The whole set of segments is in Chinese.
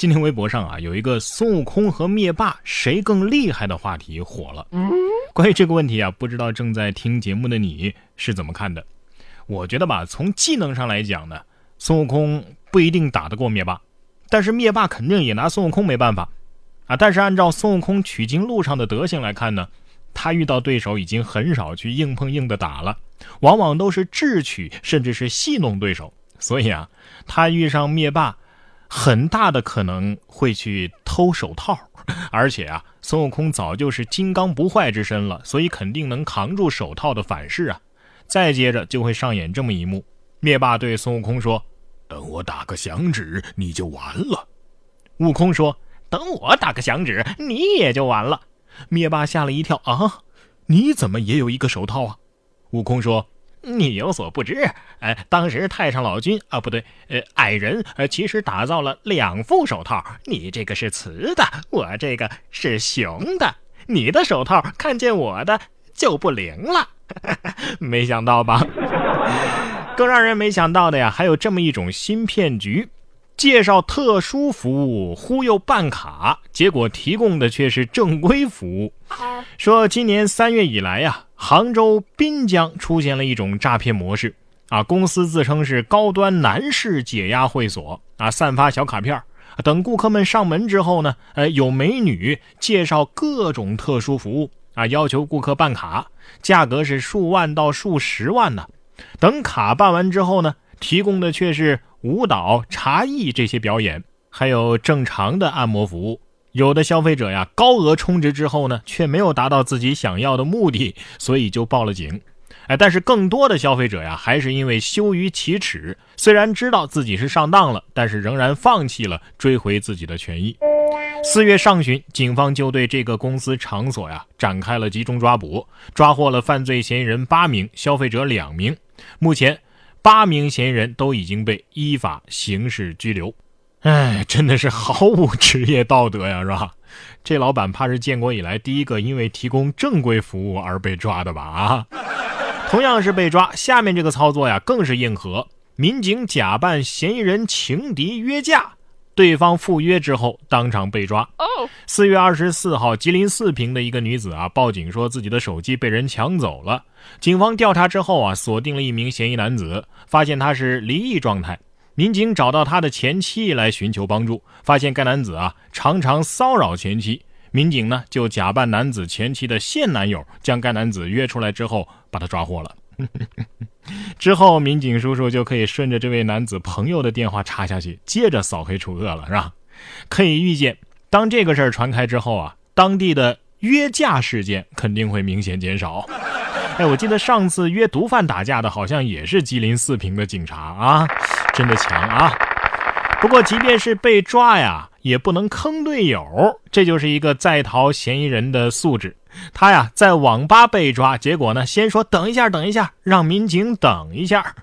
今天微博上啊有一个孙悟空和灭霸谁更厉害的话题火了。关于这个问题啊，不知道正在听节目的你是怎么看的？我觉得吧，从技能上来讲呢，孙悟空不一定打得过灭霸，但是灭霸肯定也拿孙悟空没办法啊。但是按照孙悟空取经路上的德行来看呢，他遇到对手已经很少去硬碰硬的打了，往往都是智取甚至是戏弄对手。所以啊，他遇上灭霸。很大的可能会去偷手套，而且啊，孙悟空早就是金刚不坏之身了，所以肯定能扛住手套的反噬啊。再接着就会上演这么一幕：灭霸对孙悟空说：“等我打个响指，你就完了。”悟空说：“等我打个响指，你也就完了。”灭霸吓了一跳：“啊，你怎么也有一个手套啊？”悟空说。你有所不知，哎，当时太上老君啊，不对，呃，矮人，呃，其实打造了两副手套，你这个是雌的，我这个是雄的，你的手套看见我的就不灵了，没想到吧？更让人没想到的呀，还有这么一种新骗局。介绍特殊服务忽悠办卡，结果提供的却是正规服务。说今年三月以来呀，杭州滨江出现了一种诈骗模式啊，公司自称是高端男士解压会所啊，散发小卡片等顾客们上门之后呢，呃，有美女介绍各种特殊服务啊，要求顾客办卡，价格是数万到数十万呢。等卡办完之后呢，提供的却是。舞蹈、茶艺这些表演，还有正常的按摩服务。有的消费者呀，高额充值之后呢，却没有达到自己想要的目的，所以就报了警。哎，但是更多的消费者呀，还是因为羞于启齿，虽然知道自己是上当了，但是仍然放弃了追回自己的权益。四月上旬，警方就对这个公司场所呀展开了集中抓捕，抓获了犯罪嫌疑人八名，消费者两名。目前。八名嫌疑人都已经被依法刑事拘留，哎，真的是毫无职业道德呀，是吧？这老板怕是建国以来第一个因为提供正规服务而被抓的吧？啊，同样是被抓，下面这个操作呀更是硬核，民警假扮嫌疑人情敌约架。对方赴约之后，当场被抓。四月二十四号，吉林四平的一个女子啊，报警说自己的手机被人抢走了。警方调查之后啊，锁定了一名嫌疑男子，发现他是离异状态。民警找到他的前妻来寻求帮助，发现该男子啊常常骚扰前妻。民警呢就假扮男子前妻的现男友，将该男子约出来之后，把他抓获了。之后，民警叔叔就可以顺着这位男子朋友的电话查下去，接着扫黑除恶了，是吧？可以预见，当这个事儿传开之后啊，当地的约架事件肯定会明显减少。哎，我记得上次约毒贩打架的，好像也是吉林四平的警察啊，真的强啊！不过，即便是被抓呀，也不能坑队友，这就是一个在逃嫌疑人的素质。他呀，在网吧被抓，结果呢，先说等一下，等一下，让民警等一下，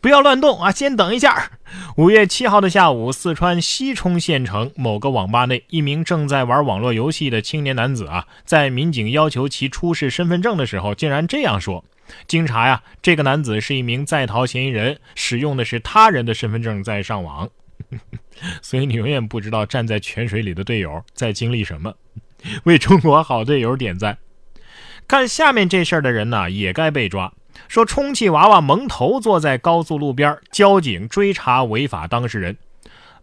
不要乱动啊，先等一下。五月七号的下午，四川西充县城某个网吧内，一名正在玩网络游戏的青年男子啊，在民警要求其出示身份证的时候，竟然这样说：“经查呀，这个男子是一名在逃嫌疑人，使用的是他人的身份证在上网。”所以你永远不知道站在泉水里的队友在经历什么。为中国好队友点赞。看下面这事儿的人呢，也该被抓。说充气娃娃蒙头坐在高速路边，交警追查违法当事人。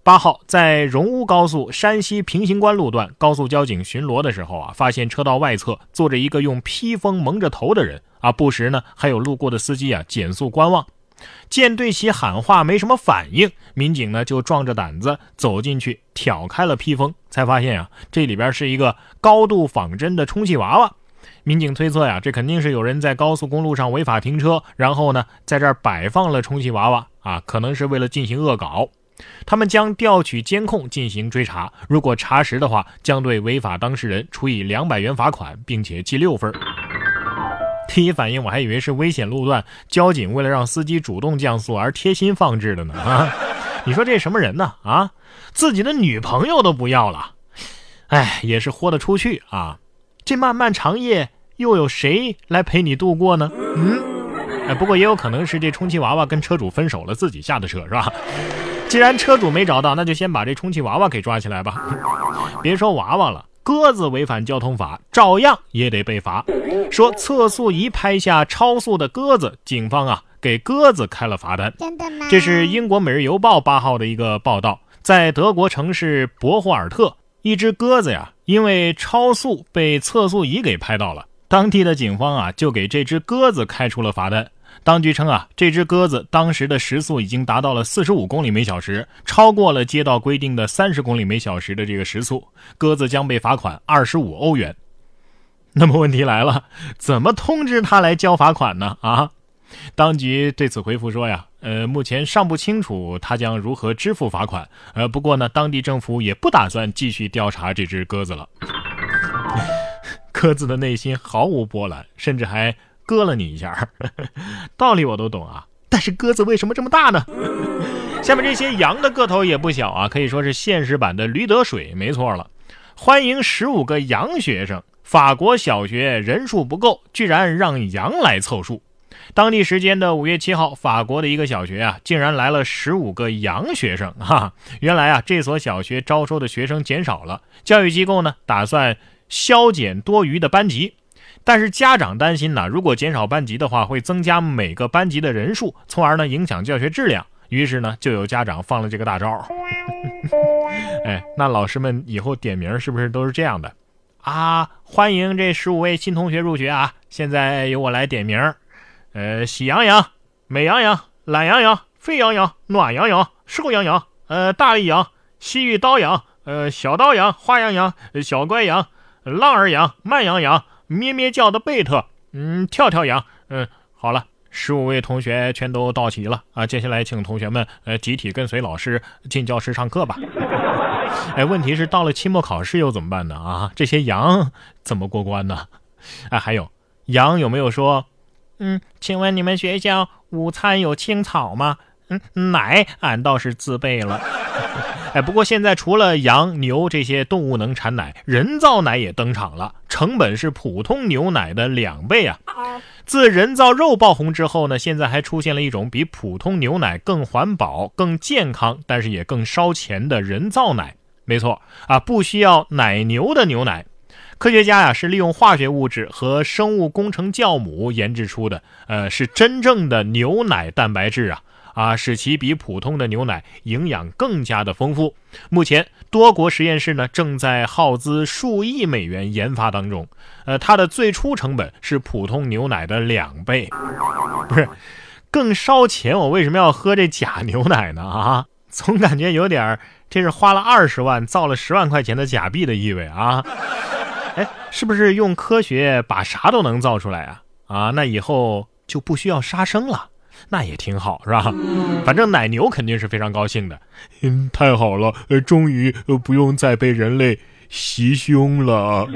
八号在荣乌高速山西平型关路段，高速交警巡逻的时候啊，发现车道外侧坐着一个用披风蒙着头的人啊，不时呢还有路过的司机啊减速观望。见对其喊话没什么反应，民警呢就壮着胆子走进去挑开了披风，才发现啊这里边是一个高度仿真的充气娃娃。民警推测呀，这肯定是有人在高速公路上违法停车，然后呢在这儿摆放了充气娃娃啊，可能是为了进行恶搞。他们将调取监控进行追查，如果查实的话，将对违法当事人处以两百元罚款，并且记六分。第一反应我还以为是危险路段，交警为了让司机主动降速而贴心放置的呢啊！你说这什么人呢啊？自己的女朋友都不要了，哎，也是豁得出去啊！这漫漫长夜又有谁来陪你度过呢？嗯，哎，不过也有可能是这充气娃娃跟车主分手了，自己下的车是吧？既然车主没找到，那就先把这充气娃娃给抓起来吧。别说娃娃了，鸽子违反交通法，照样也得被罚。说测速仪拍下超速的鸽子，警方啊给鸽子开了罚单。真的吗？这是英国《每日邮报》八号的一个报道，在德国城市博霍尔特，一只鸽子呀，因为超速被测速仪给拍到了。当地的警方啊，就给这只鸽子开出了罚单。当局称啊，这只鸽子当时的时速已经达到了四十五公里每小时，超过了街道规定的三十公里每小时的这个时速，鸽子将被罚款二十五欧元。那么问题来了，怎么通知他来交罚款呢？啊，当局对此回复说呀，呃，目前尚不清楚他将如何支付罚款。呃，不过呢，当地政府也不打算继续调查这只鸽子了。鸽子的内心毫无波澜，甚至还割了你一下。道理我都懂啊，但是鸽子为什么这么大呢？下面这些羊的个头也不小啊，可以说是现实版的驴得水，没错了。欢迎十五个羊学生，法国小学人数不够，居然让羊来凑数。当地时间的五月七号，法国的一个小学啊，竟然来了十五个羊学生 哈。原来啊，这所小学招收的学生减少了，教育机构呢打算。削减多余的班级，但是家长担心呢，如果减少班级的话，会增加每个班级的人数，从而呢影响教学质量。于是呢，就有家长放了这个大招。哎，那老师们以后点名是不是都是这样的啊？欢迎这十五位新同学入学啊！现在由我来点名。呃，喜羊羊、美羊羊、懒羊羊、沸羊羊、暖羊羊、瘦羊羊、呃，大力羊、西域刀羊、呃，小刀羊、花羊羊、小乖羊。浪儿羊、慢羊羊、咩咩叫的贝特，嗯，跳跳羊，嗯，好了，十五位同学全都到齐了啊！接下来请同学们呃集体跟随老师进教室上课吧。哎，问题是到了期末考试又怎么办呢？啊，这些羊怎么过关呢？哎，还有羊有没有说，嗯，请问你们学校午餐有青草吗？嗯，奶俺倒是自备了。哎，不过现在除了羊、牛这些动物能产奶，人造奶也登场了，成本是普通牛奶的两倍啊！自人造肉爆红之后呢，现在还出现了一种比普通牛奶更环保、更健康，但是也更烧钱的人造奶。没错啊，不需要奶牛的牛奶，科学家呀是利用化学物质和生物工程酵母研制出的，呃，是真正的牛奶蛋白质啊。啊，使其比普通的牛奶营养更加的丰富。目前，多国实验室呢正在耗资数亿美元研发当中。呃，它的最初成本是普通牛奶的两倍，不是更烧钱？我为什么要喝这假牛奶呢？啊，总感觉有点这是花了二十万造了十万块钱的假币的意味啊！哎，是不是用科学把啥都能造出来啊？啊，那以后就不需要杀生了。那也挺好，是吧？反正奶牛肯定是非常高兴的。嗯，太好了，呃，终于不用再被人类袭胸了。